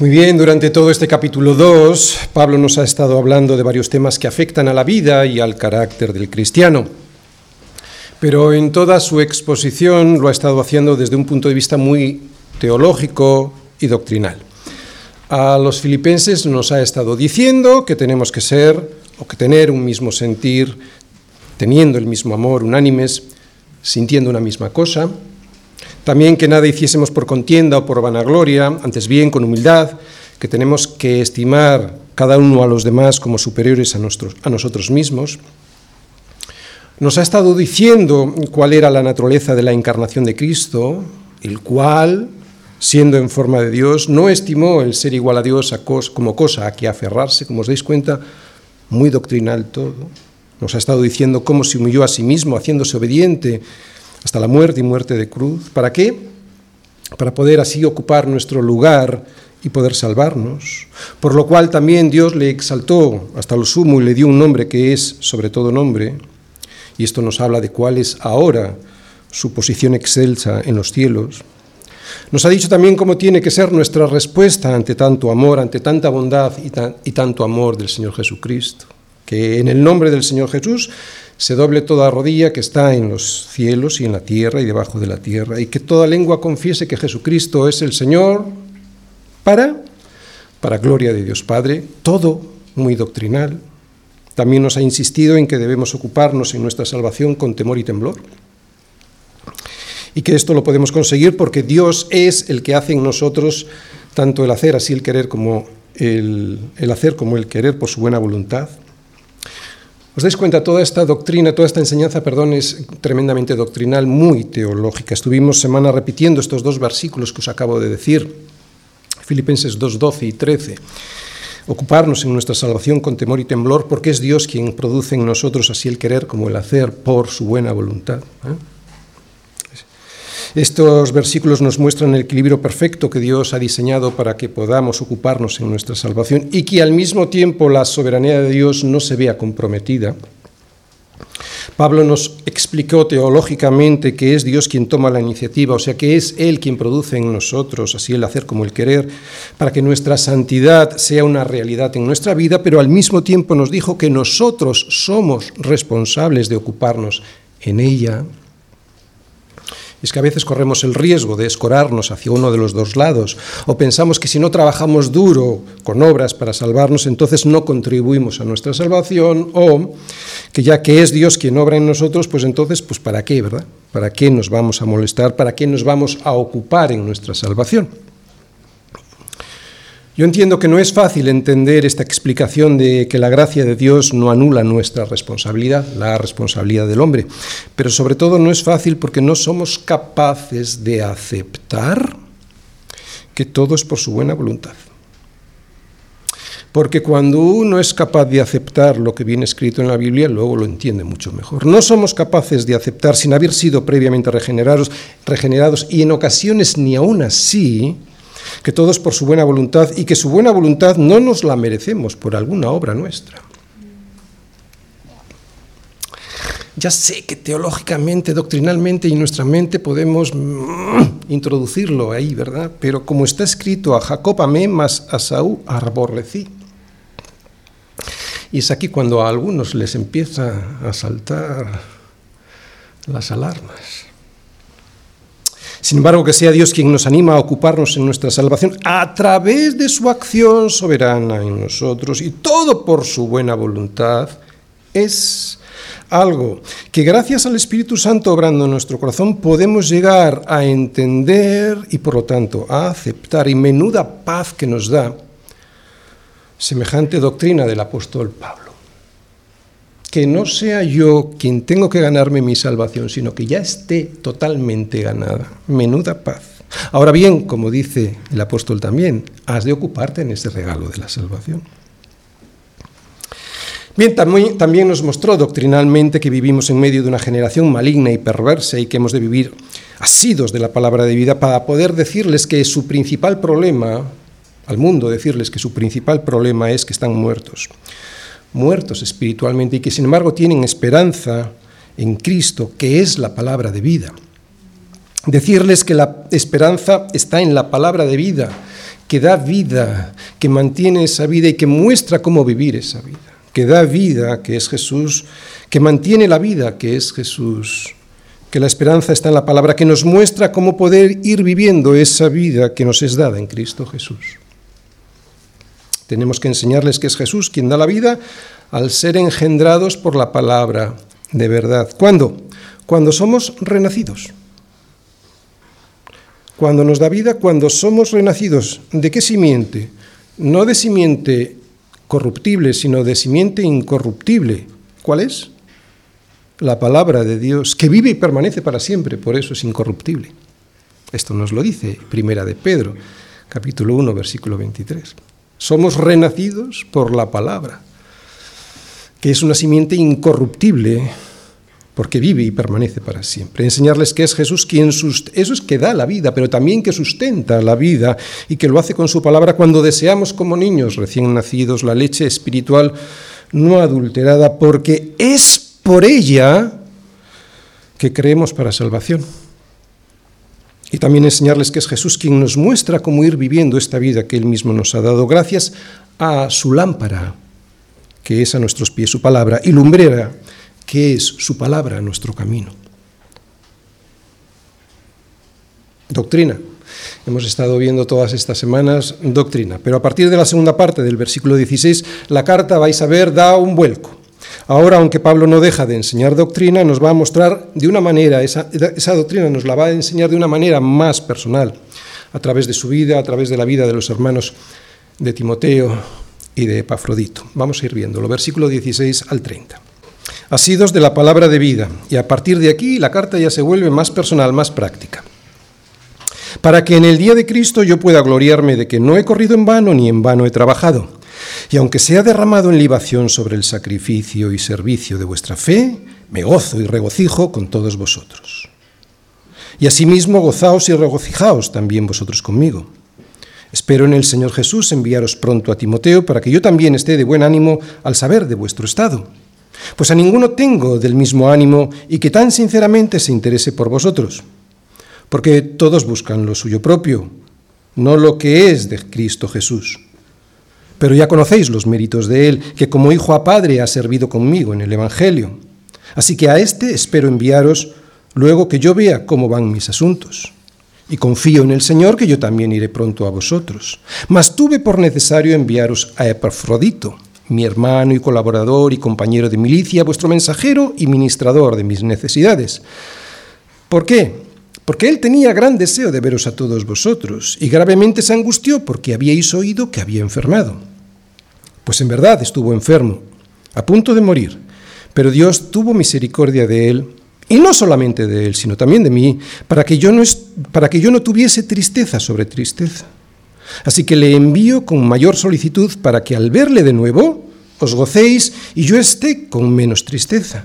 Muy bien, durante todo este capítulo 2, Pablo nos ha estado hablando de varios temas que afectan a la vida y al carácter del cristiano. Pero en toda su exposición lo ha estado haciendo desde un punto de vista muy teológico y doctrinal. A los filipenses nos ha estado diciendo que tenemos que ser o que tener un mismo sentir, teniendo el mismo amor, unánimes, sintiendo una misma cosa, también que nada hiciésemos por contienda o por vanagloria, antes bien con humildad, que tenemos que estimar cada uno a los demás como superiores a, a nosotros mismos. Nos ha estado diciendo cuál era la naturaleza de la encarnación de Cristo, el cual, siendo en forma de Dios, no estimó el ser igual a Dios como cosa a que aferrarse, como os dais cuenta, muy doctrinal todo. Nos ha estado diciendo cómo se humilló a sí mismo, haciéndose obediente hasta la muerte y muerte de cruz. ¿Para qué? Para poder así ocupar nuestro lugar y poder salvarnos. Por lo cual también Dios le exaltó hasta lo sumo y le dio un nombre que es sobre todo nombre. Y esto nos habla de cuál es ahora su posición excelsa en los cielos. Nos ha dicho también cómo tiene que ser nuestra respuesta ante tanto amor, ante tanta bondad y, y tanto amor del Señor Jesucristo. Que en el nombre del Señor Jesús se doble toda rodilla que está en los cielos y en la tierra y debajo de la tierra, y que toda lengua confiese que Jesucristo es el Señor para, para gloria de Dios Padre, todo muy doctrinal. También nos ha insistido en que debemos ocuparnos en nuestra salvación con temor y temblor. Y que esto lo podemos conseguir porque Dios es el que hace en nosotros tanto el hacer así el querer como el, el hacer como el querer por su buena voluntad. ¿Os dais cuenta? Toda esta doctrina, toda esta enseñanza, perdón, es tremendamente doctrinal, muy teológica. Estuvimos semana repitiendo estos dos versículos que os acabo de decir, Filipenses 2, 12 y 13. Ocuparnos en nuestra salvación con temor y temblor, porque es Dios quien produce en nosotros así el querer como el hacer por su buena voluntad. ¿eh? Estos versículos nos muestran el equilibrio perfecto que Dios ha diseñado para que podamos ocuparnos en nuestra salvación y que al mismo tiempo la soberanía de Dios no se vea comprometida. Pablo nos explicó teológicamente que es Dios quien toma la iniciativa, o sea que es Él quien produce en nosotros, así el hacer como el querer, para que nuestra santidad sea una realidad en nuestra vida, pero al mismo tiempo nos dijo que nosotros somos responsables de ocuparnos en ella es que a veces corremos el riesgo de escorarnos hacia uno de los dos lados, o pensamos que si no trabajamos duro con obras para salvarnos, entonces no contribuimos a nuestra salvación, o que ya que es Dios quien obra en nosotros, pues entonces, pues ¿para qué, verdad? ¿Para qué nos vamos a molestar? ¿Para qué nos vamos a ocupar en nuestra salvación? Yo entiendo que no es fácil entender esta explicación de que la gracia de Dios no anula nuestra responsabilidad, la responsabilidad del hombre, pero sobre todo no es fácil porque no somos capaces de aceptar que todo es por su buena voluntad. Porque cuando uno es capaz de aceptar lo que viene escrito en la Biblia, luego lo entiende mucho mejor. No somos capaces de aceptar sin haber sido previamente regenerados, regenerados y en ocasiones ni aún así que todo es por su buena voluntad y que su buena voluntad no nos la merecemos por alguna obra nuestra. Ya sé que teológicamente, doctrinalmente y nuestra mente podemos mm, introducirlo ahí, ¿verdad? Pero como está escrito, a Jacob amé, más a Saúl aborrecí. Y es aquí cuando a algunos les empieza a saltar las alarmas. Sin embargo, que sea Dios quien nos anima a ocuparnos en nuestra salvación a través de su acción soberana en nosotros y todo por su buena voluntad, es algo que gracias al Espíritu Santo obrando en nuestro corazón podemos llegar a entender y por lo tanto a aceptar. Y menuda paz que nos da semejante doctrina del apóstol Pablo que no sea yo quien tengo que ganarme mi salvación, sino que ya esté totalmente ganada. Menuda paz. Ahora bien, como dice el apóstol también, has de ocuparte en ese regalo de la salvación. Bien, también nos mostró doctrinalmente que vivimos en medio de una generación maligna y perversa y que hemos de vivir asidos de la palabra de vida para poder decirles que su principal problema, al mundo decirles que su principal problema es que están muertos muertos espiritualmente y que sin embargo tienen esperanza en Cristo, que es la palabra de vida. Decirles que la esperanza está en la palabra de vida, que da vida, que mantiene esa vida y que muestra cómo vivir esa vida, que da vida, que es Jesús, que mantiene la vida, que es Jesús, que la esperanza está en la palabra, que nos muestra cómo poder ir viviendo esa vida que nos es dada en Cristo Jesús. Tenemos que enseñarles que es Jesús quien da la vida al ser engendrados por la palabra de verdad. ¿Cuándo? Cuando somos renacidos. Cuando nos da vida, cuando somos renacidos. ¿De qué simiente? No de simiente corruptible, sino de simiente incorruptible. ¿Cuál es? La palabra de Dios, que vive y permanece para siempre, por eso es incorruptible. Esto nos lo dice Primera de Pedro, capítulo 1, versículo 23. Somos renacidos por la palabra que es una simiente incorruptible, porque vive y permanece para siempre. Enseñarles que es Jesús quien es que da la vida, pero también que sustenta la vida y que lo hace con su palabra cuando deseamos como niños recién nacidos la leche espiritual no adulterada, porque es por ella que creemos para salvación. Y también enseñarles que es Jesús quien nos muestra cómo ir viviendo esta vida que Él mismo nos ha dado gracias a su lámpara, que es a nuestros pies su palabra, y lumbrera, que es su palabra nuestro camino. Doctrina. Hemos estado viendo todas estas semanas doctrina, pero a partir de la segunda parte del versículo 16, la carta, vais a ver, da un vuelco. Ahora, aunque Pablo no deja de enseñar doctrina, nos va a mostrar de una manera, esa, esa doctrina nos la va a enseñar de una manera más personal, a través de su vida, a través de la vida de los hermanos de Timoteo, y de Epafrodito. Vamos a ir viéndolo, versículo 16 al 30. Asidos de la palabra de vida, y a partir de aquí la carta ya se vuelve más personal, más práctica. Para que en el día de Cristo yo pueda gloriarme de que no he corrido en vano ni en vano he trabajado. Y aunque sea derramado en libación sobre el sacrificio y servicio de vuestra fe, me gozo y regocijo con todos vosotros. Y asimismo gozaos y regocijaos también vosotros conmigo. Espero en el Señor Jesús enviaros pronto a Timoteo para que yo también esté de buen ánimo al saber de vuestro estado. Pues a ninguno tengo del mismo ánimo y que tan sinceramente se interese por vosotros. Porque todos buscan lo suyo propio, no lo que es de Cristo Jesús. Pero ya conocéis los méritos de Él, que como hijo a padre ha servido conmigo en el Evangelio. Así que a éste espero enviaros luego que yo vea cómo van mis asuntos y confío en el Señor que yo también iré pronto a vosotros. Mas tuve por necesario enviaros a Epafrodito, mi hermano y colaborador y compañero de milicia, vuestro mensajero y ministrador de mis necesidades. ¿Por qué? Porque él tenía gran deseo de veros a todos vosotros y gravemente se angustió porque habíais oído que había enfermado. Pues en verdad estuvo enfermo, a punto de morir, pero Dios tuvo misericordia de él y no solamente de él, sino también de mí, para que yo no, para que yo no tuviese tristeza sobre tristeza. Así que le envío con mayor solicitud para que al verle de nuevo os gocéis y yo esté con menos tristeza.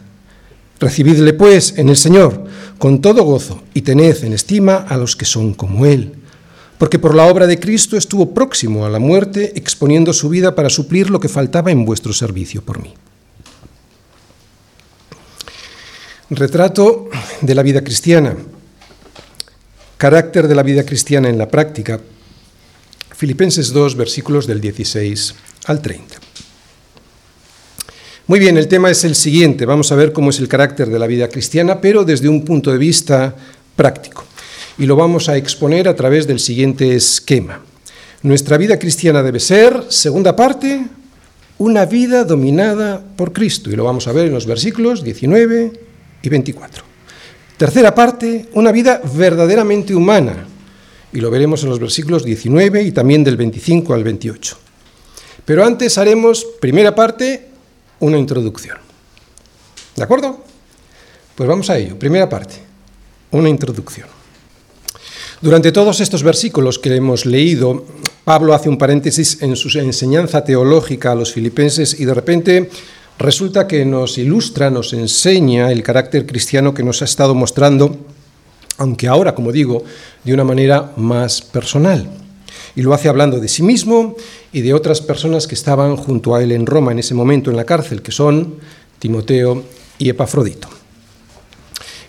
Recibidle pues en el Señor con todo gozo y tened en estima a los que son como Él, porque por la obra de Cristo estuvo próximo a la muerte, exponiendo su vida para suplir lo que faltaba en vuestro servicio por mí. Retrato de la vida cristiana. Carácter de la vida cristiana en la práctica. Filipenses 2, versículos del 16 al 30. Muy bien, el tema es el siguiente. Vamos a ver cómo es el carácter de la vida cristiana, pero desde un punto de vista práctico. Y lo vamos a exponer a través del siguiente esquema. Nuestra vida cristiana debe ser, segunda parte, una vida dominada por Cristo. Y lo vamos a ver en los versículos 19 y 24. Tercera parte, una vida verdaderamente humana, y lo veremos en los versículos 19 y también del 25 al 28. Pero antes haremos, primera parte, una introducción. ¿De acuerdo? Pues vamos a ello. Primera parte, una introducción. Durante todos estos versículos que hemos leído, Pablo hace un paréntesis en su enseñanza teológica a los filipenses y de repente resulta que nos ilustra, nos enseña el carácter cristiano que nos ha estado mostrando, aunque ahora, como digo, de una manera más personal. Y lo hace hablando de sí mismo y de otras personas que estaban junto a él en Roma en ese momento en la cárcel, que son Timoteo y Epafrodito.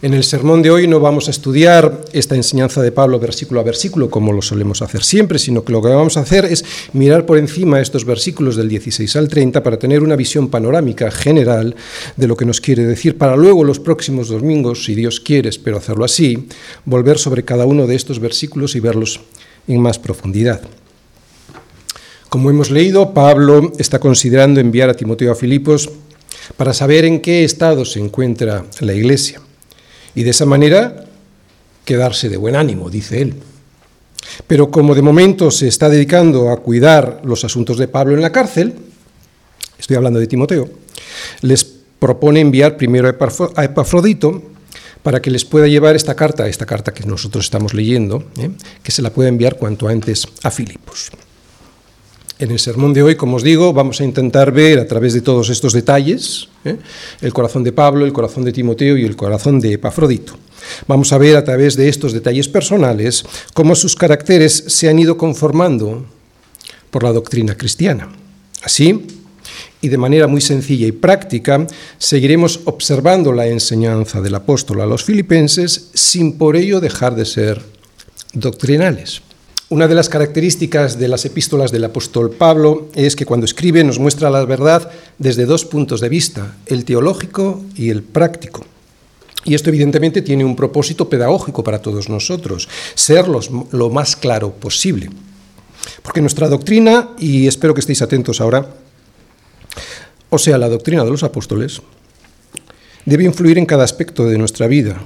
En el sermón de hoy no vamos a estudiar esta enseñanza de Pablo versículo a versículo como lo solemos hacer siempre, sino que lo que vamos a hacer es mirar por encima estos versículos del 16 al 30 para tener una visión panorámica general de lo que nos quiere decir, para luego los próximos domingos, si Dios quiere, espero hacerlo así, volver sobre cada uno de estos versículos y verlos en más profundidad. Como hemos leído, Pablo está considerando enviar a Timoteo a Filipos para saber en qué estado se encuentra la iglesia y de esa manera quedarse de buen ánimo, dice él. Pero como de momento se está dedicando a cuidar los asuntos de Pablo en la cárcel, estoy hablando de Timoteo, les propone enviar primero a Epafrodito para que les pueda llevar esta carta, esta carta que nosotros estamos leyendo, ¿eh? que se la pueda enviar cuanto antes a Filipos. En el sermón de hoy, como os digo, vamos a intentar ver a través de todos estos detalles ¿eh? el corazón de Pablo, el corazón de Timoteo y el corazón de Epafrodito. Vamos a ver a través de estos detalles personales cómo sus caracteres se han ido conformando por la doctrina cristiana. Así, y de manera muy sencilla y práctica, seguiremos observando la enseñanza del apóstol a los filipenses sin por ello dejar de ser doctrinales. Una de las características de las epístolas del apóstol Pablo es que cuando escribe nos muestra la verdad desde dos puntos de vista, el teológico y el práctico. Y esto evidentemente tiene un propósito pedagógico para todos nosotros, ser lo más claro posible. Porque nuestra doctrina, y espero que estéis atentos ahora, o sea, la doctrina de los apóstoles, debe influir en cada aspecto de nuestra vida.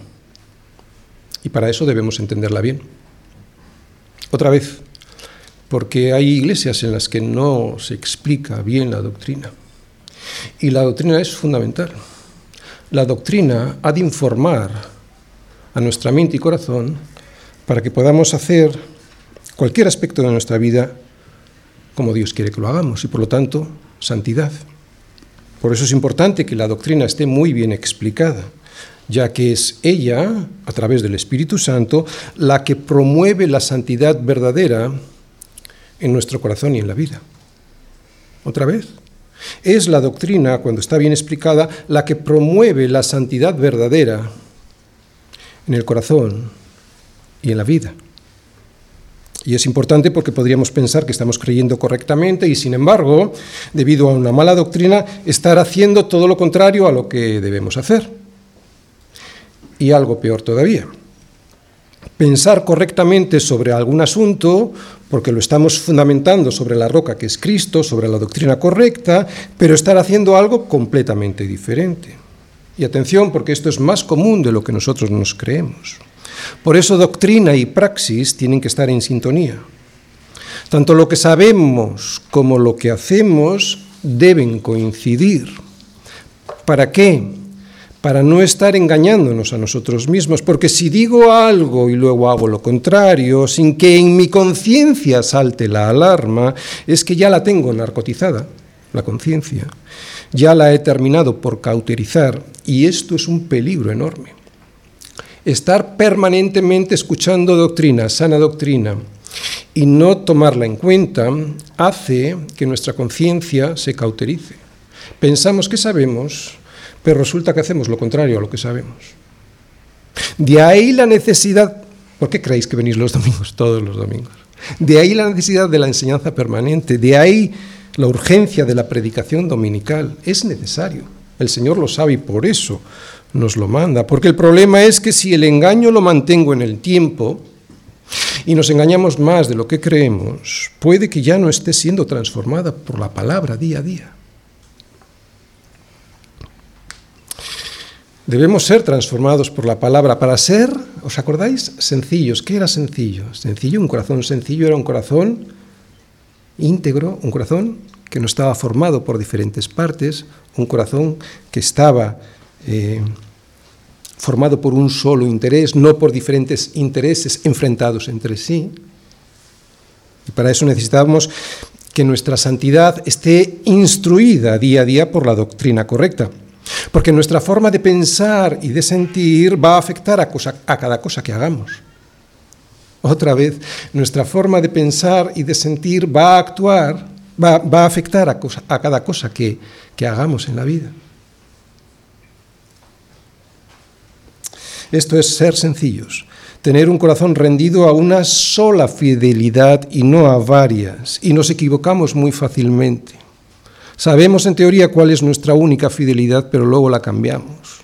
Y para eso debemos entenderla bien. Otra vez, porque hay iglesias en las que no se explica bien la doctrina. Y la doctrina es fundamental. La doctrina ha de informar a nuestra mente y corazón para que podamos hacer cualquier aspecto de nuestra vida como Dios quiere que lo hagamos y por lo tanto santidad. Por eso es importante que la doctrina esté muy bien explicada ya que es ella, a través del Espíritu Santo, la que promueve la santidad verdadera en nuestro corazón y en la vida. Otra vez, es la doctrina, cuando está bien explicada, la que promueve la santidad verdadera en el corazón y en la vida. Y es importante porque podríamos pensar que estamos creyendo correctamente y sin embargo, debido a una mala doctrina, estar haciendo todo lo contrario a lo que debemos hacer y algo peor todavía. Pensar correctamente sobre algún asunto, porque lo estamos fundamentando sobre la roca que es Cristo, sobre la doctrina correcta, pero estar haciendo algo completamente diferente. Y atención, porque esto es más común de lo que nosotros nos creemos. Por eso doctrina y praxis tienen que estar en sintonía. Tanto lo que sabemos como lo que hacemos deben coincidir. ¿Para qué? para no estar engañándonos a nosotros mismos, porque si digo algo y luego hago lo contrario, sin que en mi conciencia salte la alarma, es que ya la tengo narcotizada, la conciencia, ya la he terminado por cauterizar, y esto es un peligro enorme. Estar permanentemente escuchando doctrina, sana doctrina, y no tomarla en cuenta, hace que nuestra conciencia se cauterice. Pensamos que sabemos, pero resulta que hacemos lo contrario a lo que sabemos. De ahí la necesidad, ¿por qué creéis que venís los domingos, todos los domingos? De ahí la necesidad de la enseñanza permanente, de ahí la urgencia de la predicación dominical. Es necesario, el Señor lo sabe y por eso nos lo manda, porque el problema es que si el engaño lo mantengo en el tiempo, y nos engañamos más de lo que creemos, puede que ya no esté siendo transformada por la palabra día a día. Debemos ser transformados por la palabra para ser, ¿os acordáis? Sencillos. ¿Qué era sencillo? Sencillo, un corazón sencillo era un corazón íntegro, un corazón que no estaba formado por diferentes partes, un corazón que estaba eh, formado por un solo interés, no por diferentes intereses enfrentados entre sí. Y para eso necesitamos que nuestra santidad esté instruida día a día por la doctrina correcta. Porque nuestra forma de pensar y de sentir va a afectar a, cada cosa que hagamos. Otra vez, nuestra forma de pensar y de sentir va a actuar, va, a afectar a, cada cosa que, que hagamos en la vida. Esto es ser sencillos, tener un corazón rendido a una sola fidelidad y no a varias, y nos equivocamos muy fácilmente. Sabemos en teoría cuál es nuestra única fidelidad, pero luego la cambiamos.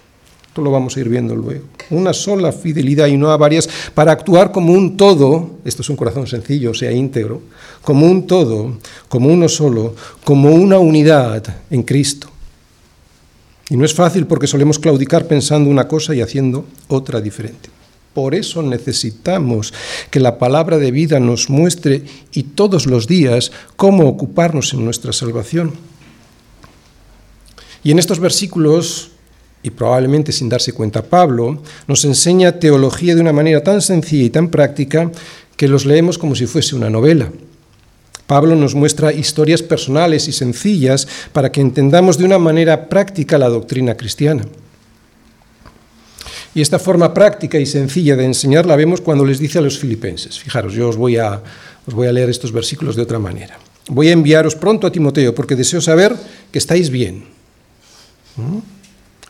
Esto lo vamos a ir viendo luego. Una sola fidelidad y no a varias para actuar como un todo, esto es un corazón sencillo, o sea, íntegro, como un todo, como uno solo, como una unidad en Cristo. Y no es fácil porque solemos claudicar pensando una cosa y haciendo otra diferente. Por eso necesitamos que la palabra de vida nos muestre y todos los días cómo ocuparnos en nuestra salvación. Y en estos versículos, y probablemente sin darse cuenta Pablo, nos enseña teología de una manera tan sencilla y tan práctica que los leemos como si fuese una novela. Pablo nos muestra historias personales y sencillas para que entendamos de una manera práctica la doctrina cristiana. Y esta forma práctica y sencilla de enseñar la vemos cuando les dice a los filipenses. Fijaros, yo os voy a, os voy a leer estos versículos de otra manera. Voy a enviaros pronto a Timoteo porque deseo saber que estáis bien. ¿Mm?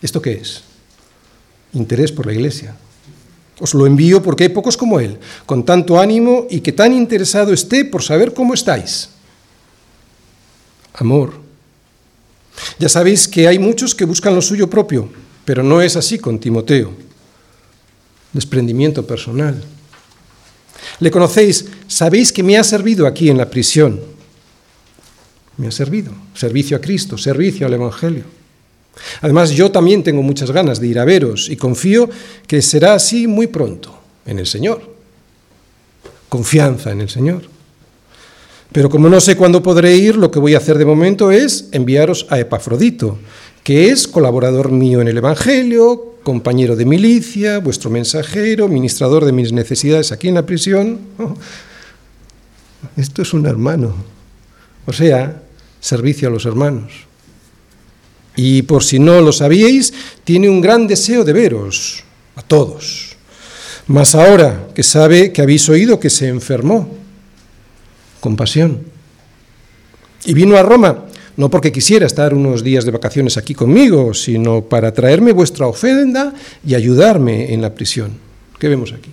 ¿Esto qué es? Interés por la iglesia. Os lo envío porque hay pocos como él, con tanto ánimo y que tan interesado esté por saber cómo estáis. Amor. Ya sabéis que hay muchos que buscan lo suyo propio, pero no es así con Timoteo desprendimiento personal. Le conocéis, sabéis que me ha servido aquí en la prisión. Me ha servido, servicio a Cristo, servicio al Evangelio. Además, yo también tengo muchas ganas de ir a veros y confío que será así muy pronto en el Señor. Confianza en el Señor. Pero como no sé cuándo podré ir, lo que voy a hacer de momento es enviaros a Epafrodito, que es colaborador mío en el Evangelio, compañero de milicia, vuestro mensajero, ministrador de mis necesidades aquí en la prisión. Esto es un hermano. O sea, servicio a los hermanos. Y por si no lo sabíais, tiene un gran deseo de veros, a todos. Mas ahora que sabe que habéis oído que se enfermó, compasión. Y vino a Roma no porque quisiera estar unos días de vacaciones aquí conmigo, sino para traerme vuestra ofrenda y ayudarme en la prisión. ¿Qué vemos aquí?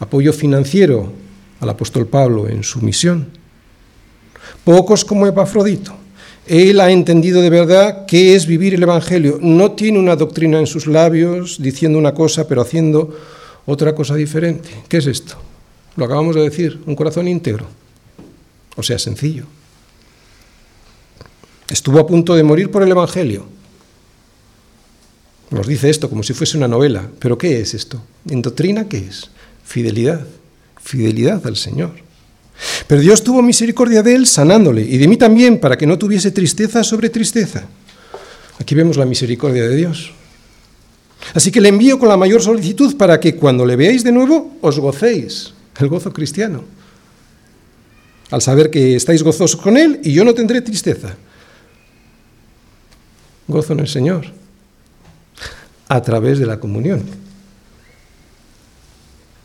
Apoyo financiero al apóstol Pablo en su misión. Pocos como Epafrodito. Él ha entendido de verdad qué es vivir el Evangelio. No tiene una doctrina en sus labios diciendo una cosa pero haciendo otra cosa diferente. ¿Qué es esto? Lo acabamos de decir, un corazón íntegro. O sea, sencillo. Estuvo a punto de morir por el Evangelio. Nos dice esto como si fuese una novela. ¿Pero qué es esto? ¿En doctrina qué es? Fidelidad. Fidelidad al Señor. Pero Dios tuvo misericordia de él sanándole y de mí también para que no tuviese tristeza sobre tristeza. Aquí vemos la misericordia de Dios. Así que le envío con la mayor solicitud para que cuando le veáis de nuevo os gocéis, el gozo cristiano, al saber que estáis gozosos con Él y yo no tendré tristeza gozo en el Señor a través de la comunión.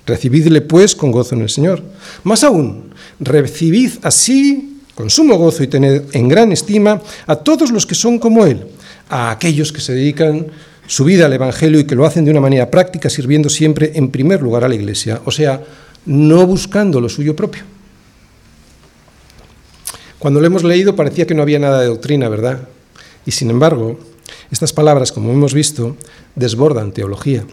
Recibidle pues con gozo en el Señor. Más aún, recibid así con sumo gozo y tened en gran estima a todos los que son como Él, a aquellos que se dedican su vida al Evangelio y que lo hacen de una manera práctica, sirviendo siempre en primer lugar a la Iglesia, o sea, no buscando lo suyo propio. Cuando lo hemos leído parecía que no había nada de doctrina, ¿verdad? Y sin embargo, estas palabras, como hemos visto, desbordan teología.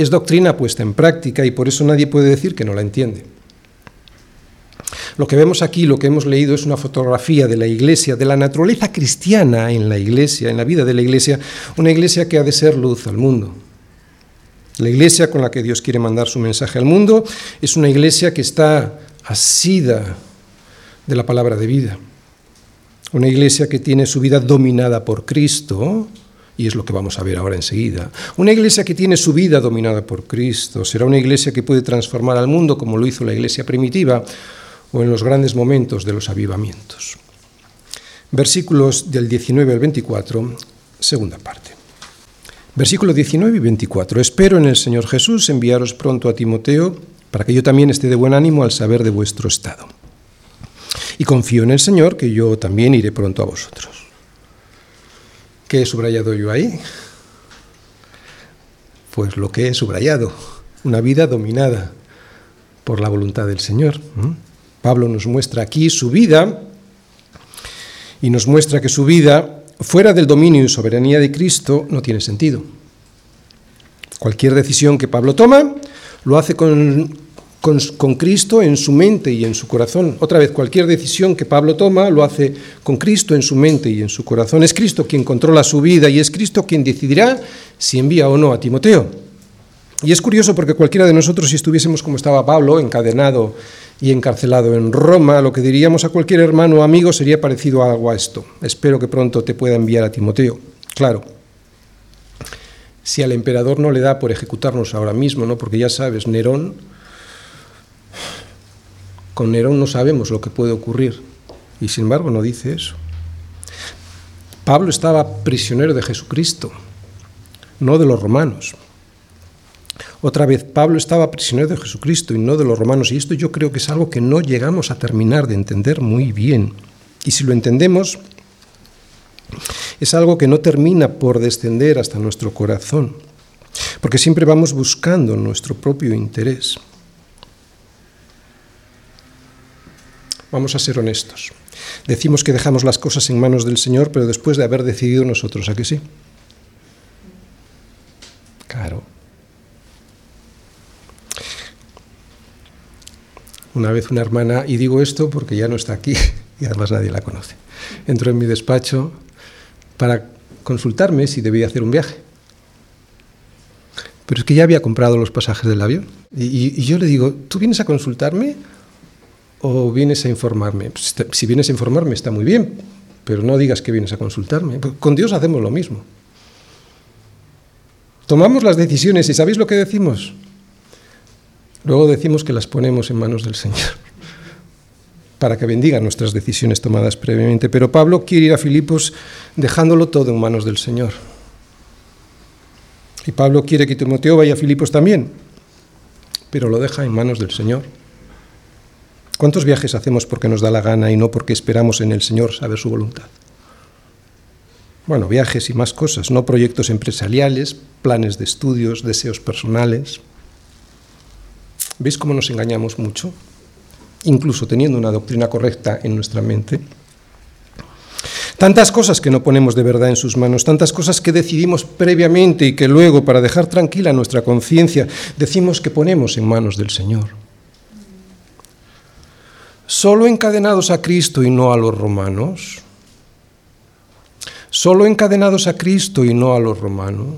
Es doctrina puesta en práctica y por eso nadie puede decir que no la entiende. Lo que vemos aquí, lo que hemos leído, es una fotografía de la iglesia, de la naturaleza cristiana en la iglesia, en la vida de la iglesia, una iglesia que ha de ser luz al mundo. La iglesia con la que Dios quiere mandar su mensaje al mundo es una iglesia que está asida de la palabra de vida. Una iglesia que tiene su vida dominada por Cristo, y es lo que vamos a ver ahora enseguida. Una iglesia que tiene su vida dominada por Cristo será una iglesia que puede transformar al mundo como lo hizo la iglesia primitiva o en los grandes momentos de los avivamientos. Versículos del 19 al 24, segunda parte. Versículo 19 y 24. Espero en el Señor Jesús enviaros pronto a Timoteo para que yo también esté de buen ánimo al saber de vuestro estado y confío en el Señor que yo también iré pronto a vosotros. ¿Qué he subrayado yo ahí? Pues lo que he subrayado, una vida dominada por la voluntad del Señor. Pablo nos muestra aquí su vida y nos muestra que su vida fuera del dominio y soberanía de Cristo no tiene sentido. Cualquier decisión que Pablo toma lo hace con, con, Cristo en su mente y en su corazón. Otra vez, cualquier decisión que Pablo toma lo hace con Cristo en su mente y en su corazón. Es Cristo quien controla su vida y es Cristo quien decidirá si envía o no a Timoteo. Y es curioso porque cualquiera de nosotros, si estuviésemos como estaba Pablo, encadenado y encarcelado en Roma, lo que diríamos a cualquier hermano o amigo sería parecido a algo a esto. Espero que pronto te pueda enviar a Timoteo. Claro, si al emperador no le da por ejecutarnos ahora mismo, ¿no? porque ya sabes, Nerón, con Nerón no sabemos lo que puede ocurrir, y sin embargo no dice eso. Pablo estaba prisionero de Jesucristo, no de los romanos. Otra vez, Pablo estaba prisionero de Jesucristo y no de los romanos, y esto yo creo que es algo que no llegamos a terminar de entender muy bien. Y si lo entendemos, es algo que no termina por descender hasta nuestro corazón, porque siempre vamos buscando nuestro propio interés. Vamos a ser honestos. Decimos que dejamos las cosas en manos del Señor, pero después de haber decidido nosotros, ¿a qué sí? Claro. Una vez una hermana, y digo esto porque ya no está aquí y además nadie la conoce, entró en mi despacho para consultarme si debía hacer un viaje. Pero es que ya había comprado los pasajes del avión. Y, yo le digo, ¿tú vienes a consultarme o vienes a informarme? Pues, si vienes a informarme está muy bien, pero no digas que vienes a consultarme. Pues, con Dios hacemos lo mismo. Tomamos las decisiones y ¿sabéis lo que decimos? Luego decimos que las ponemos en manos del Señor para que bendiga nuestras decisiones tomadas previamente. Pero Pablo quiere ir a Filipos dejándolo todo en manos del Señor. Y Pablo quiere que Timoteo vaya a Filipos también, pero lo deja en manos del Señor. ¿Cuántos viajes hacemos porque nos da la gana y no porque esperamos en el Señor saber su voluntad? Bueno, viajes y más cosas, no proyectos empresariales, planes de estudios, deseos personales. ¿Veis cómo nos engañamos mucho? Incluso teniendo una doctrina correcta en nuestra mente. Tantas cosas que no ponemos de verdad en sus manos, tantas cosas que decidimos previamente y que luego, para dejar tranquila nuestra conciencia, decimos que ponemos en manos del Señor. Solo encadenados a Cristo y no a los romanos. Solo encadenados a Cristo y no a los romanos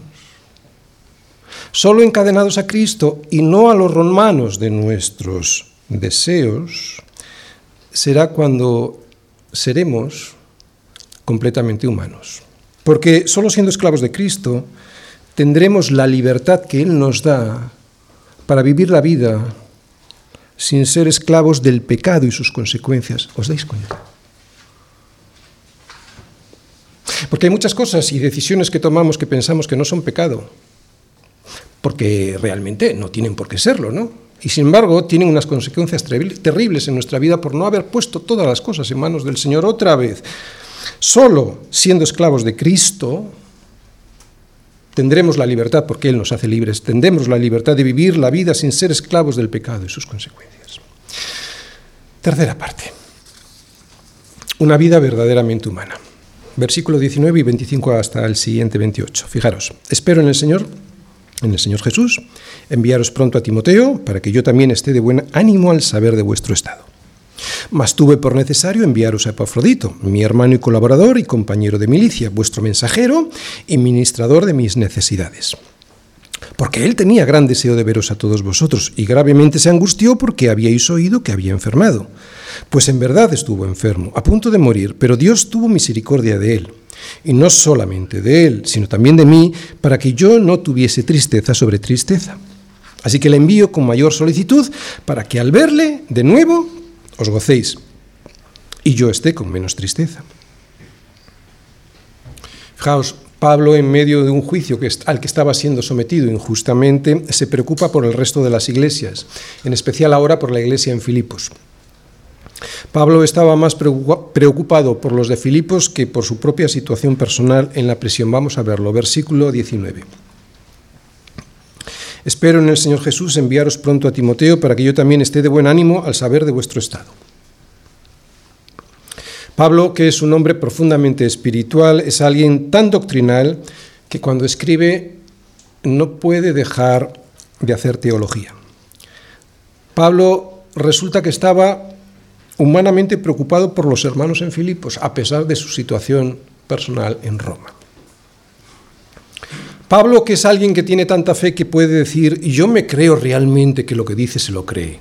solo encadenados a Cristo y no a los romanos de nuestros deseos, será cuando seremos completamente humanos. Porque solo siendo esclavos de Cristo tendremos la libertad que Él nos da para vivir la vida sin ser esclavos del pecado y sus consecuencias. ¿Os dais cuenta? Porque hay muchas cosas y decisiones que tomamos que pensamos que no son pecado, porque realmente no tienen por qué serlo, ¿no? Y sin embargo tienen unas consecuencias terribles en nuestra vida por no haber puesto todas las cosas en manos del Señor otra vez. Solo siendo esclavos de Cristo tendremos la libertad, porque Él nos hace libres, tendremos la libertad de vivir la vida sin ser esclavos del pecado y sus consecuencias. Tercera parte. Una vida verdaderamente humana. Versículo 19 y 25 hasta el siguiente 28. Fijaros, espero en el Señor en el Señor Jesús, enviaros pronto a Timoteo, para que yo también esté de buen ánimo al saber de vuestro estado. Mas tuve por necesario enviaros a Epafrodito, mi hermano y colaborador y compañero de milicia, vuestro mensajero y ministrador de mis necesidades. Porque él tenía gran deseo de veros a todos vosotros, y gravemente se angustió porque habíais oído que había enfermado. Pues en verdad estuvo enfermo, a punto de morir, pero Dios tuvo misericordia de él y no solamente de él, sino también de mí, para que yo no tuviese tristeza sobre tristeza. Así que le envío con mayor solicitud para que al verle de nuevo os gocéis y yo esté con menos tristeza. Fijaos, Pablo, en medio de un juicio al que estaba siendo sometido injustamente, se preocupa por el resto de las iglesias, en especial ahora por la iglesia en Filipos. Pablo estaba más preocupado por los de Filipos que por su propia situación personal en la prisión. Vamos a verlo, versículo 19. Espero en el Señor Jesús enviaros pronto a Timoteo para que yo también esté de buen ánimo al saber de vuestro estado. Pablo, que es un hombre profundamente espiritual, es alguien tan doctrinal que cuando escribe no puede dejar de hacer teología. Pablo resulta que estaba humanamente preocupado por los hermanos en Filipos, a pesar de su situación personal en Roma. Pablo, que es alguien que tiene tanta fe que puede decir, yo me creo realmente que lo que dice se lo cree,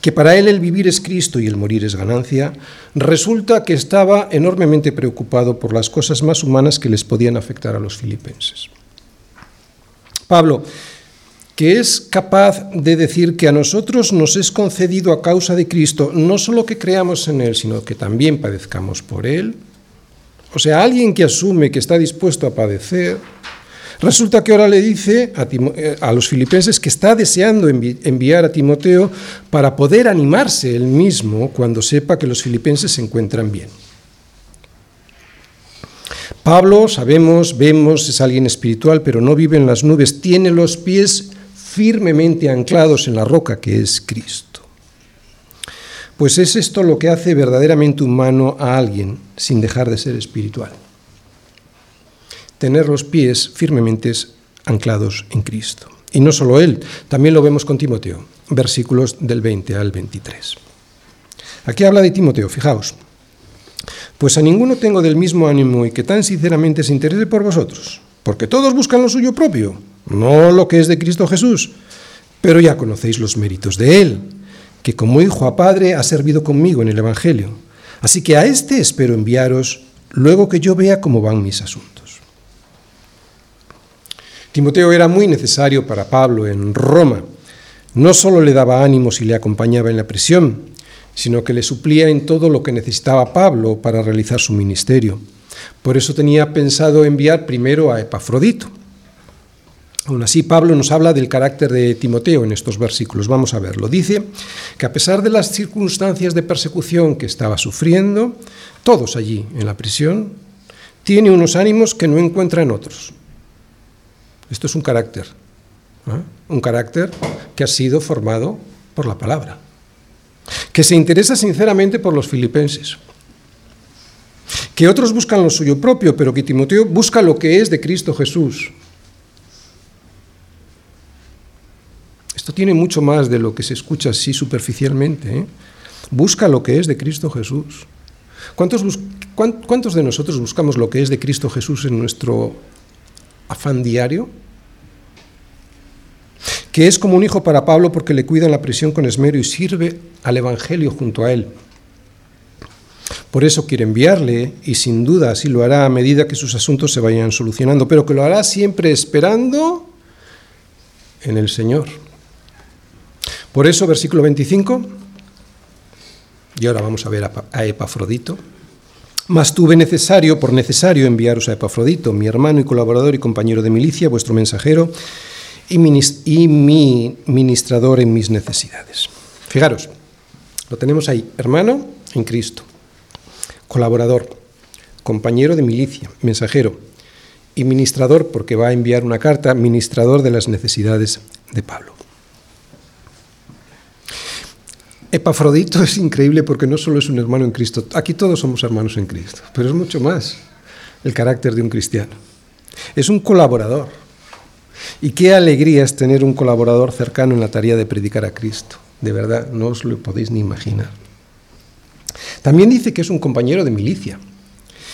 que para él el vivir es Cristo y el morir es ganancia, resulta que estaba enormemente preocupado por las cosas más humanas que les podían afectar a los filipenses. Pablo, que es capaz de decir que a nosotros nos es concedido a causa de Cristo no solo que creamos en Él, sino que también padezcamos por Él. O sea, alguien que asume que está dispuesto a padecer, Resulta que ahora le dice eh, a, los filipenses que está deseando enviar a Timoteo para poder animarse él mismo cuando sepa que los filipenses se encuentran bien. Pablo, sabemos, vemos, es alguien espiritual, pero no vive en las nubes, tiene los pies firmemente anclados en la roca que es Cristo. Pues es esto lo que hace verdaderamente humano a alguien sin dejar de ser espiritual tener los pies firmemente anclados en Cristo. Y no solo él, también lo vemos con Timoteo, versículos del 20 al 23. Aquí habla de Timoteo, fijaos. Pues a ninguno tengo del mismo ánimo y que tan sinceramente se interese por vosotros, porque todos buscan lo suyo propio, no lo que es de Cristo Jesús, pero ya conocéis los méritos de Él, que como hijo a padre ha servido conmigo en el Evangelio. Así que a este espero enviaros luego que yo vea cómo van mis asuntos. Timoteo era muy necesario para Pablo en Roma. No solo le daba ánimos y le acompañaba en la prisión, sino que le suplía en todo lo que necesitaba Pablo para realizar su ministerio. Por eso tenía pensado enviar primero a Epafrodito. Aún así, Pablo nos habla del carácter de Timoteo en estos versículos. Vamos a verlo. Dice que a pesar de las circunstancias de persecución que estaba sufriendo, todos allí en la prisión, tiene unos ánimos que no encuentra en otros. Esto es un carácter, un carácter que ha sido formado por la palabra, que se interesa sinceramente por los filipenses, que otros buscan lo suyo propio, pero que Timoteo busca lo que es de Cristo Jesús. Esto tiene mucho más de lo que se escucha así superficialmente. ¿eh? Busca lo que es de Cristo Jesús. ¿Cuántos, ¿Cuántos de nosotros buscamos lo que es de Cristo Jesús en nuestro afán diario, que es como un hijo para Pablo porque le cuida en la prisión con esmero y sirve al Evangelio junto a él. Por eso quiere enviarle y sin duda así lo hará a medida que sus asuntos se vayan solucionando, pero que lo hará siempre esperando en el Señor. Por eso, versículo 25, y ahora vamos a ver a Epafrodito. Mas tuve necesario, por necesario, enviaros a Epafrodito, mi hermano y colaborador y compañero de milicia, vuestro mensajero y, mi ministrador en mis necesidades. Fijaros, lo tenemos ahí, hermano en Cristo, colaborador, compañero de milicia, mensajero y ministrador, porque va a enviar una carta, ministrador de las necesidades de Pablo. Epafrodito es increíble porque no solo es un hermano en Cristo, aquí todos somos hermanos en Cristo, pero es mucho más el carácter de un cristiano. Es un colaborador. Y qué alegría es tener un colaborador cercano en la tarea de predicar a Cristo. De verdad, no os lo podéis ni imaginar. También dice que es un compañero de milicia.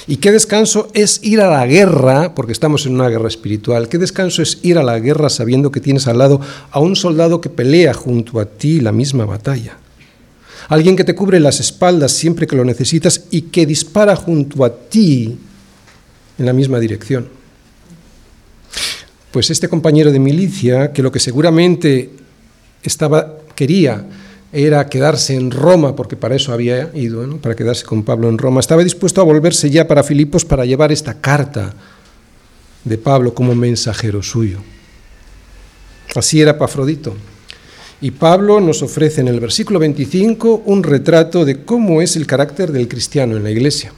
Y qué descanso es ir a la guerra, porque estamos en una guerra espiritual, qué descanso es ir a la guerra sabiendo que tienes al lado a un soldado que pelea junto a ti la misma batalla alguien que te cubre las espaldas siempre que lo necesitas y que dispara junto a ti en la misma dirección. Pues este compañero de milicia, que lo que seguramente estaba, quería era quedarse en Roma, porque para eso había ido, para quedarse con Pablo en Roma, estaba dispuesto a volverse ya para Filipos para llevar esta carta de Pablo como mensajero suyo. Así era Pafrodito. Y Pablo nos ofrece en el versículo 25 un retrato de cómo es el carácter del cristiano en la iglesia.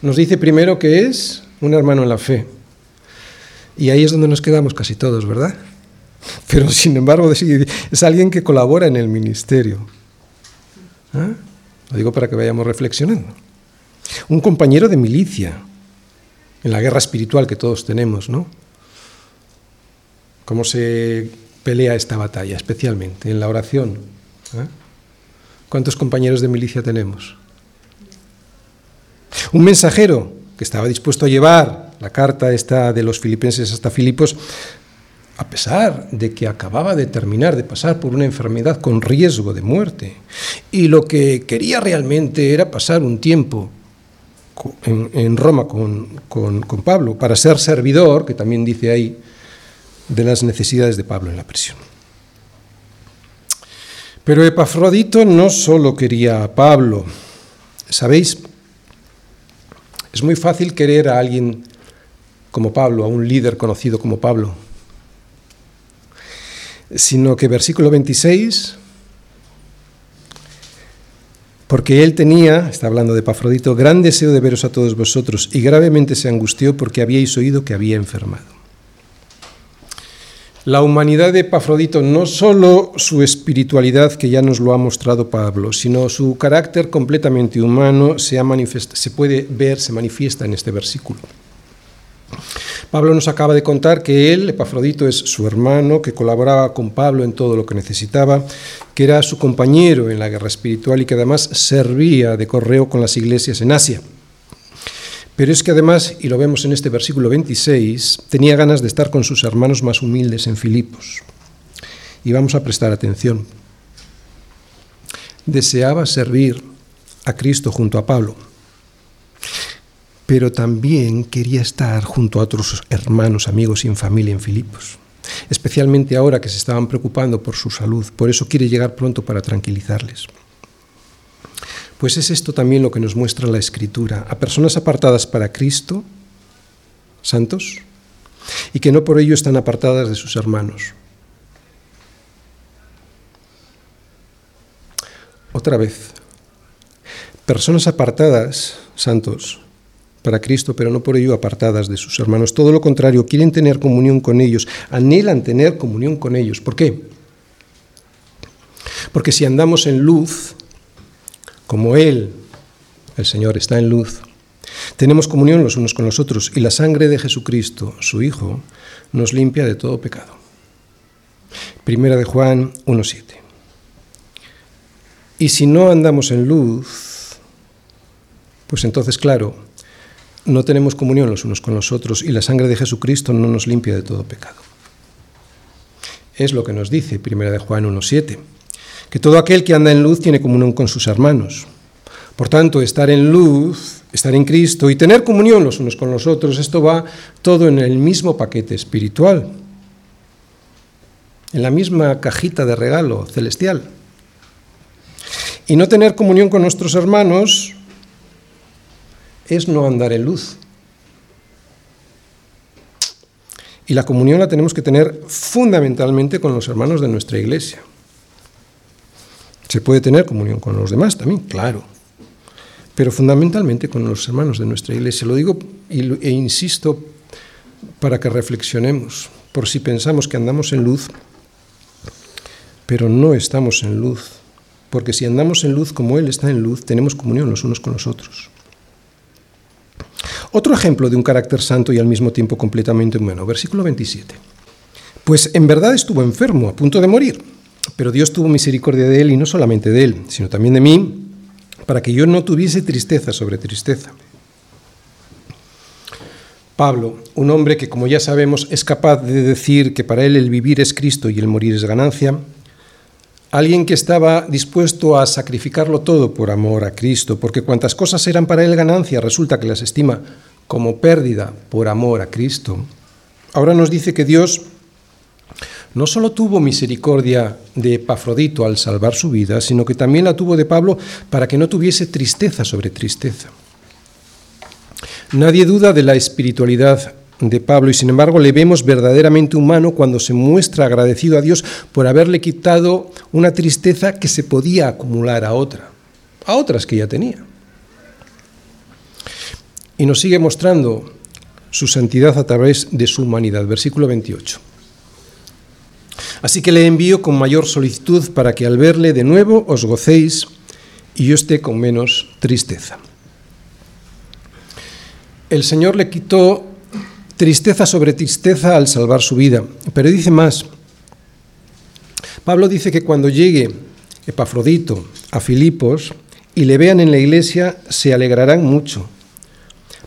Nos dice primero que es un hermano en la fe Y ahí es donde nos quedamos casi todos, ¿verdad? Pero sin embargo es alguien que colabora en el ministerio. ¿Ah? Lo digo para que vayamos reflexionando. Un compañero de milicia en la guerra espiritual que todos tenemos, ¿no? ¿Cómo se pelea esta batalla, especialmente en la oración? ¿eh? ¿Cuántos compañeros de milicia tenemos? Un mensajero que estaba dispuesto a llevar la carta esta de los filipenses hasta Filipos, a pesar de que acababa de terminar de pasar por una enfermedad con riesgo de muerte, y lo que quería realmente era pasar un tiempo en, Roma con, con Pablo para ser servidor, que también dice ahí, de las necesidades de Pablo en la prisión. Pero Epafrodito no solo quería a Pablo. ¿Sabéis? Es muy fácil querer a alguien como Pablo, a un líder conocido como Pablo. Sino que versículo 26, porque él tenía, está hablando de Epafrodito, gran deseo de veros a todos vosotros y gravemente se angustió porque habíais oído que había enfermado. La humanidad de Epafrodito, no solo su espiritualidad, que ya nos lo ha mostrado Pablo, sino su carácter completamente humano se, se puede ver, se manifiesta en este versículo. Pablo nos acaba de contar que él, Epafrodito, es su hermano, que colaboraba con Pablo en todo lo que necesitaba, que era su compañero en la guerra espiritual y que además servía de correo con las iglesias en Asia. Pero es que además, y lo vemos en este versículo 26, tenía ganas de estar con sus hermanos más humildes en Filipos. Y vamos a prestar atención. Deseaba servir a Cristo junto a Pablo, pero también quería estar junto a otros hermanos, amigos y en familia en Filipos, especialmente ahora que se estaban preocupando por su salud. Por eso quiere llegar pronto para tranquilizarles. Pues es esto también lo que nos muestra la Escritura, a personas apartadas para Cristo, santos, y que no por ello están apartadas de sus hermanos. Otra vez, personas apartadas, santos, para Cristo, pero no por ello apartadas de sus hermanos. Todo lo contrario, quieren tener comunión con ellos, anhelan tener comunión con ellos. ¿Por qué? Porque si andamos en luz, como Él, el Señor, está en luz, tenemos comunión los unos con los otros y la sangre de Jesucristo, su Hijo, nos limpia de todo pecado. Primera de Juan 1.7. Y si no andamos en luz, pues entonces, claro, no tenemos comunión los unos con los otros y la sangre de Jesucristo no nos limpia de todo pecado. Es lo que nos dice Primera de Juan 1.7 que todo aquel que anda en luz tiene comunión con sus hermanos. Por tanto, estar en luz, estar en Cristo y tener comunión los unos con los otros, esto va todo en el mismo paquete espiritual, en la misma cajita de regalo celestial. Y no tener comunión con nuestros hermanos es no andar en luz. Y la comunión la tenemos que tener fundamentalmente con los hermanos de nuestra iglesia. Se puede tener comunión con los demás también, claro, pero fundamentalmente con los hermanos de nuestra iglesia. Lo digo e insisto para que reflexionemos, por si pensamos que andamos en luz, pero no estamos en luz, porque si andamos en luz como Él está en luz, tenemos comunión los unos con los otros. Otro ejemplo de un carácter santo y al mismo tiempo completamente humano, versículo 27. Pues en verdad estuvo enfermo, a punto de morir pero Dios tuvo misericordia de él y no solamente de él, sino también de mí, para que yo no tuviese tristeza sobre tristeza. Pablo, un hombre que como ya sabemos es capaz de decir que para él el vivir es Cristo y el morir es ganancia, alguien que estaba dispuesto a sacrificarlo todo por amor a Cristo, porque cuantas cosas eran para él ganancia, resulta que las estima como pérdida por amor a Cristo, ahora nos dice que Dios no solo tuvo misericordia de Epafrodito al salvar su vida, sino que también la tuvo de Pablo para que no tuviese tristeza sobre tristeza. Nadie duda de la espiritualidad de Pablo y sin embargo le vemos verdaderamente humano cuando se muestra agradecido a Dios por haberle quitado una tristeza que se podía acumular a otra, a otras que ya tenía. Y nos sigue mostrando su santidad a través de su humanidad. Versículo 28. Así que le envío con mayor solicitud para que al verle de nuevo os gocéis y yo esté con menos tristeza. El Señor le quitó tristeza sobre tristeza al salvar su vida, pero dice más. Pablo dice que cuando llegue Epafrodito a Filipos y le vean en la iglesia, se alegrarán mucho.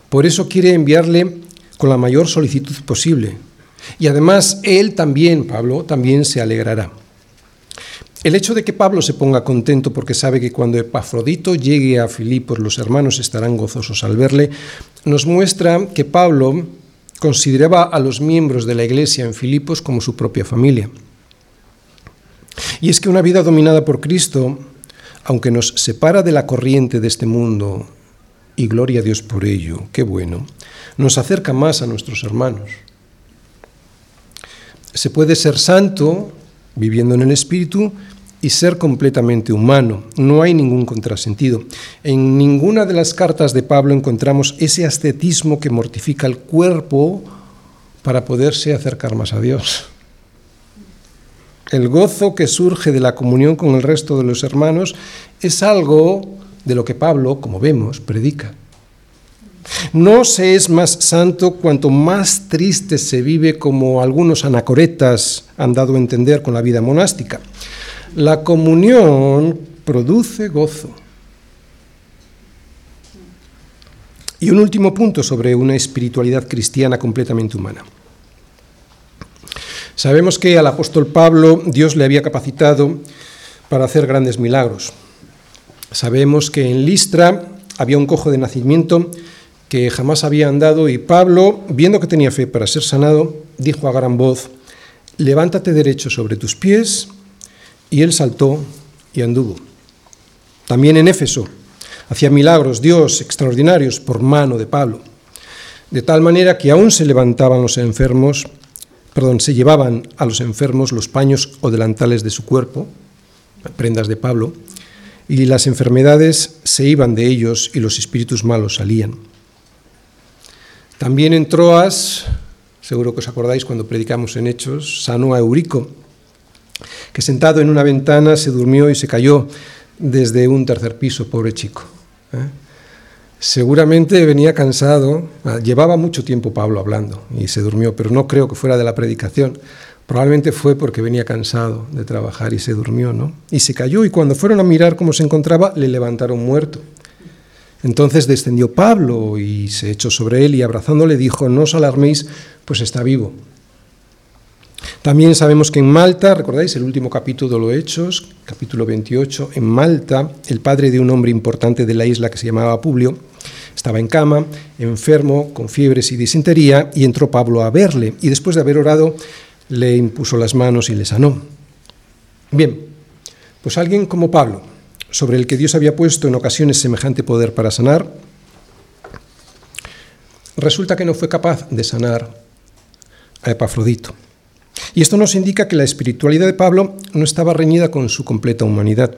Por eso quiere enviarle con la mayor solicitud posible. Y además él también, Pablo, también se alegrará. El hecho de que Pablo se ponga contento porque sabe que cuando Epafrodito llegue a Filipos los hermanos estarán gozosos al verle, nos muestra que Pablo consideraba a los miembros de la iglesia en Filipos como su propia familia. Y es que una vida dominada por Cristo, aunque nos separa de la corriente de este mundo, y gloria a Dios por ello, qué bueno, nos acerca más a nuestros hermanos. Se puede ser santo viviendo en el Espíritu y ser completamente humano. No hay ningún contrasentido. En ninguna de las cartas de Pablo encontramos ese ascetismo que mortifica el cuerpo para poderse acercar más a Dios. El gozo que surge de la comunión con el resto de los hermanos es algo de lo que Pablo, como vemos, predica. No se es más santo cuanto más triste se vive como algunos anacoretas han dado a entender con la vida monástica. La comunión produce gozo. Y un último punto sobre una espiritualidad cristiana completamente humana. Sabemos que al apóstol Pablo Dios le había capacitado para hacer grandes milagros. Sabemos que en Listra había un cojo de nacimiento que jamás había andado y Pablo, viendo que tenía fe para ser sanado, dijo a gran voz, levántate derecho sobre tus pies, y él saltó y anduvo. También en Éfeso hacía milagros Dios extraordinarios por mano de Pablo, de tal manera que aún se levantaban los enfermos, perdón, se llevaban a los enfermos los paños o delantales de su cuerpo, prendas de Pablo, y las enfermedades se iban de ellos y los espíritus malos salían. También en Troas, seguro que os acordáis cuando predicamos en Hechos, sanó a Eurico, que sentado en una ventana se durmió y se cayó desde un tercer piso, pobre chico. ¿eh? Seguramente venía cansado, ah, llevaba mucho tiempo Pablo hablando y se durmió, pero no creo que fuera de la predicación. Probablemente fue porque venía cansado de trabajar y se durmió, ¿no? Y se cayó y cuando fueron a mirar cómo se encontraba, le levantaron muerto. Entonces descendió Pablo y se echó sobre él y abrazándole dijo, no os alarméis, pues está vivo. También sabemos que en Malta, recordáis el último capítulo de los Hechos, capítulo 28, en Malta, el padre de un hombre importante de la isla que se llamaba Publio, estaba en cama, enfermo, con fiebres y disentería, y entró Pablo a verle, y después de haber orado, le impuso las manos y le sanó. Bien, pues alguien como Pablo, sobre el que Dios había puesto en ocasiones semejante poder para sanar, resulta que no fue capaz de sanar a Epafrodito. Y esto nos indica que la espiritualidad de Pablo no estaba reñida con su completa humanidad.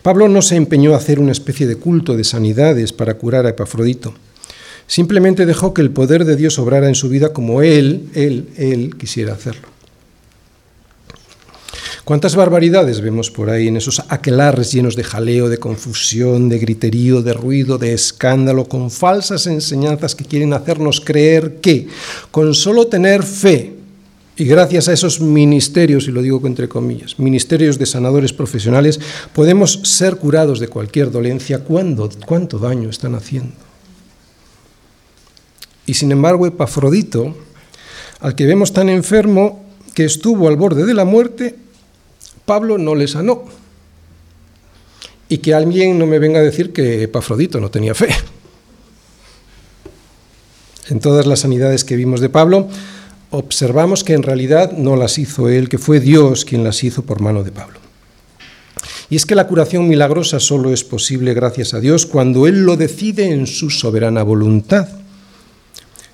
Pablo no se empeñó a hacer una especie de culto de sanidades para curar a Epafrodito. Simplemente dejó que el poder de Dios obrara en su vida como él, él, él quisiera hacerlo. ¿Cuántas barbaridades vemos por ahí en esos aquelarres llenos de jaleo, de confusión, de griterío, de ruido, de escándalo, con falsas enseñanzas que quieren hacernos creer que con solo tener fe y gracias a esos ministerios, y lo digo entre comillas, ministerios de sanadores profesionales, podemos ser curados de cualquier dolencia, ¿cuándo, ¿cuánto daño están haciendo? Y sin embargo, Epafrodito, al que vemos tan enfermo que estuvo al borde de la muerte, Pablo no le sanó. Y que alguien no me venga a decir que Epafrodito no tenía fe. En todas las sanidades que vimos de Pablo, observamos que en realidad no las hizo él, que fue Dios quien las hizo por mano de Pablo. Y es que la curación milagrosa solo es posible gracias a Dios cuando Él lo decide en su soberana voluntad.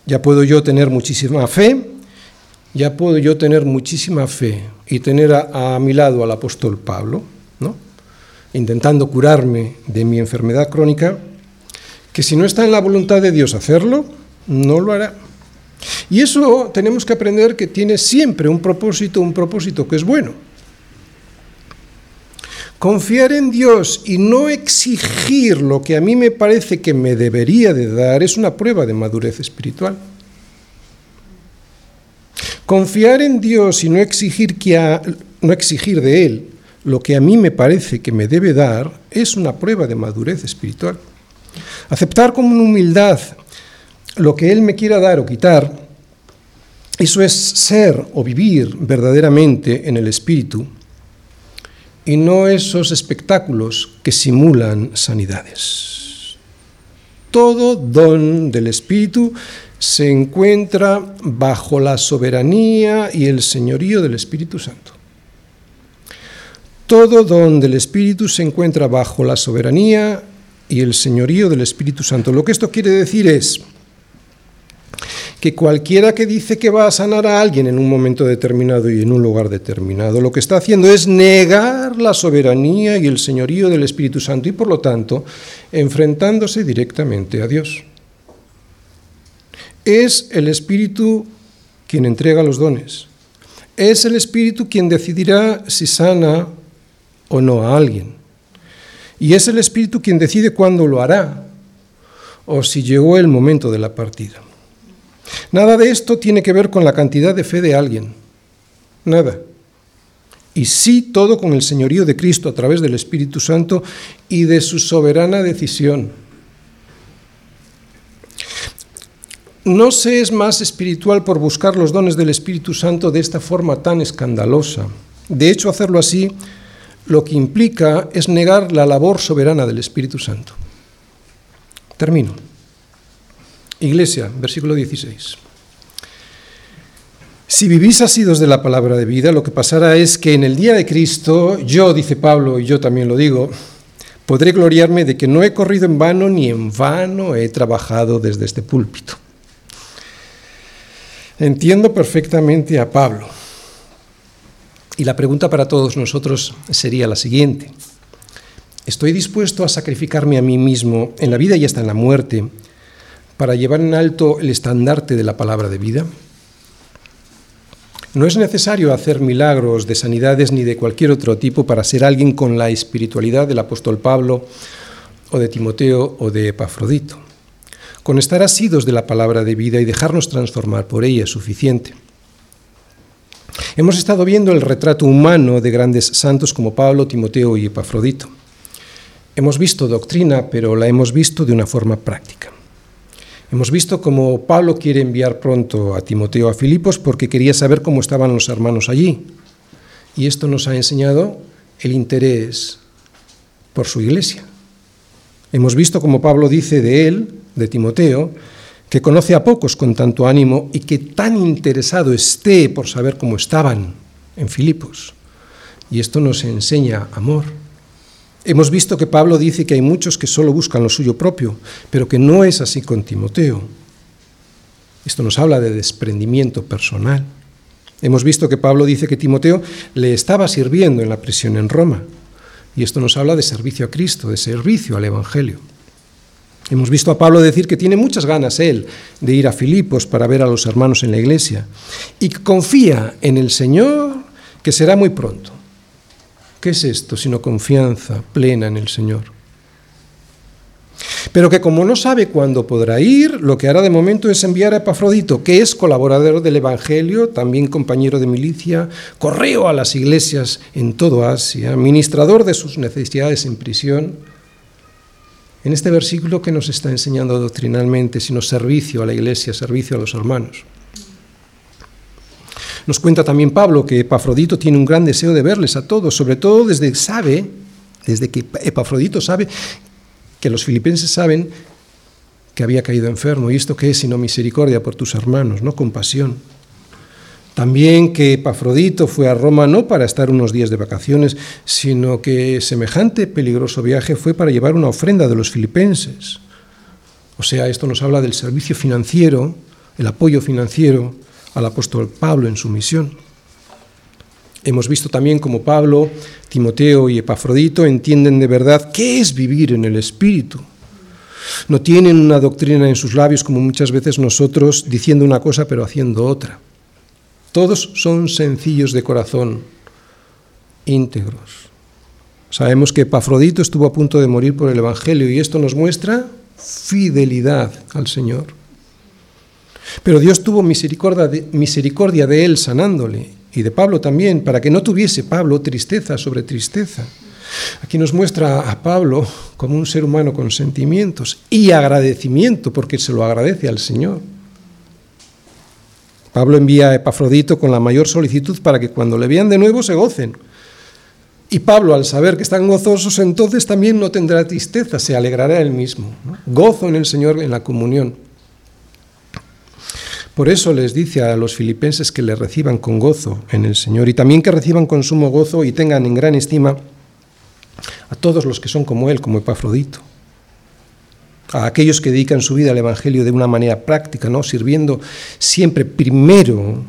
Ya puedo yo tener muchísima fe, ya puedo yo tener muchísima fe y tener a, mi lado al apóstol Pablo, ¿no? intentando curarme de mi enfermedad crónica, que si no está en la voluntad de Dios hacerlo, no lo hará. Y eso tenemos que aprender que tiene siempre un propósito, un propósito que es bueno. Confiar en Dios y no exigir lo que a mí me parece que me debería de dar es una prueba de madurez espiritual. Confiar en Dios y no exigir, que no exigir de Él lo que a mí me parece que me debe dar es una prueba de madurez espiritual. Aceptar con humildad lo que Él me quiera dar o quitar, eso es ser o vivir verdaderamente en el Espíritu y no esos espectáculos que simulan sanidades. Todo don del Espíritu se encuentra bajo la soberanía y el señorío del Espíritu Santo. Todo don del Espíritu se encuentra bajo la soberanía y el señorío del Espíritu Santo. Lo que esto quiere decir es que cualquiera que dice que va a sanar a alguien en un momento determinado y en un lugar determinado, lo que está haciendo es negar la soberanía y el señorío del Espíritu Santo y por lo tanto enfrentándose directamente a Dios. Es el Espíritu quien entrega los dones. Es el Espíritu quien decidirá si sana o no a alguien. Y es el Espíritu quien decide cuándo lo hará o si llegó el momento de la partida. Nada de esto tiene que ver con la cantidad de fe de alguien. Nada. Y sí todo con el señorío de Cristo a través del Espíritu Santo y de su soberana decisión. No se es más espiritual por buscar los dones del Espíritu Santo de esta forma tan escandalosa. De hecho, hacerlo así lo que implica es negar la labor soberana del Espíritu Santo. Termino. Iglesia, versículo 16. Si vivís asidos de la palabra de vida, lo que pasará es que en el día de Cristo, yo, dice Pablo, y yo también lo digo, podré gloriarme de que no he corrido en vano ni en vano he trabajado desde este púlpito. Entiendo perfectamente a Pablo. Y la pregunta para todos nosotros sería la siguiente. ¿Estoy dispuesto a sacrificarme a mí mismo en la vida y hasta en la muerte para llevar en alto el estandarte de la palabra de vida? No es necesario hacer milagros de sanidades ni de cualquier otro tipo para ser alguien con la espiritualidad del apóstol Pablo o de Timoteo o de Epafrodito. Con estar asidos de la palabra de vida y dejarnos transformar por ella es suficiente. Hemos estado viendo el retrato humano de grandes santos como Pablo, Timoteo y Epafrodito. Hemos visto doctrina, pero la hemos visto de una forma práctica. Hemos visto cómo Pablo quiere enviar pronto a Timoteo a Filipos porque quería saber cómo estaban los hermanos allí. Y esto nos ha enseñado el interés por su iglesia. Hemos visto cómo Pablo dice de él, de Timoteo, que conoce a pocos con tanto ánimo y que tan interesado esté por saber cómo estaban en Filipos. Y esto nos enseña amor. Hemos visto que Pablo dice que hay muchos que solo buscan lo suyo propio, pero que no es así con Timoteo. Esto nos habla de desprendimiento personal. Hemos visto que Pablo dice que Timoteo le estaba sirviendo en la prisión en Roma. Y esto nos habla de servicio a Cristo, de servicio al Evangelio. Hemos visto a Pablo decir que tiene muchas ganas él de ir a Filipos para ver a los hermanos en la iglesia y que confía en el Señor que será muy pronto. ¿Qué es esto sino confianza plena en el Señor? Pero que como no sabe cuándo podrá ir, lo que hará de momento es enviar a Epafrodito, que es colaborador del Evangelio, también compañero de milicia, correo a las iglesias en todo Asia, ministrador de sus necesidades en prisión. En este versículo que nos está enseñando doctrinalmente, sino servicio a la iglesia, servicio a los hermanos. Nos cuenta también Pablo que Epafrodito tiene un gran deseo de verles a todos, sobre todo desde sabe, desde que Epafrodito sabe que los filipenses saben que había caído enfermo. ¿Y esto qué es sino misericordia por tus hermanos, no compasión? También que Epafrodito fue a Roma no para estar unos días de vacaciones, sino que semejante peligroso viaje fue para llevar una ofrenda de los filipenses. O sea, esto nos habla del servicio financiero, el apoyo financiero al apóstol Pablo en su misión. Hemos visto también cómo Pablo, Timoteo y Epafrodito entienden de verdad qué es vivir en el Espíritu. No tienen una doctrina en sus labios como muchas veces nosotros diciendo una cosa pero haciendo otra. Todos son sencillos de corazón, íntegros. Sabemos que Epafrodito estuvo a punto de morir por el Evangelio y esto nos muestra fidelidad al Señor. Pero Dios tuvo misericordia de, él sanándole y de Pablo también, para que no tuviese Pablo tristeza sobre tristeza. Aquí nos muestra a Pablo como un ser humano con sentimientos y agradecimiento, porque se lo agradece al Señor. Pablo envía a Epafrodito con la mayor solicitud para que cuando le vean de nuevo se gocen. Y Pablo, al saber que están gozosos, entonces también no tendrá tristeza, se alegrará él mismo. Gozo en el Señor en la comunión. Por eso les dice a los filipenses que le reciban con gozo en el Señor y también que reciban con sumo gozo y tengan en gran estima a todos los que son como Él, como Epafrodito, a aquellos que dedican su vida al Evangelio de una manera práctica, ¿no? sirviendo siempre primero,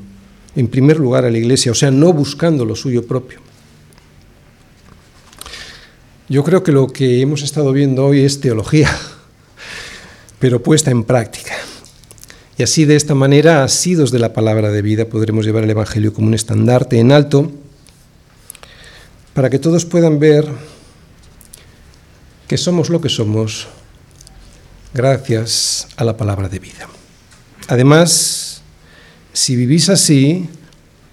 en primer lugar a la Iglesia, o sea, no buscando lo suyo propio. Yo creo que lo que hemos estado viendo hoy es teología, pero puesta en práctica. Y así de esta manera, asidos de la palabra de vida, podremos llevar el Evangelio como un estandarte en alto para que todos puedan ver que somos lo que somos gracias a la palabra de vida. Además, si vivís así,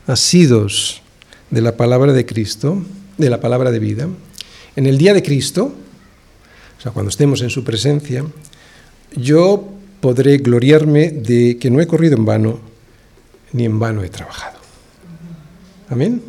asidos de la palabra de Cristo, de la palabra de vida, en el día de Cristo, o sea, cuando estemos en su presencia, yo podré gloriarme de que no he corrido en vano, ni en vano he trabajado. Amén.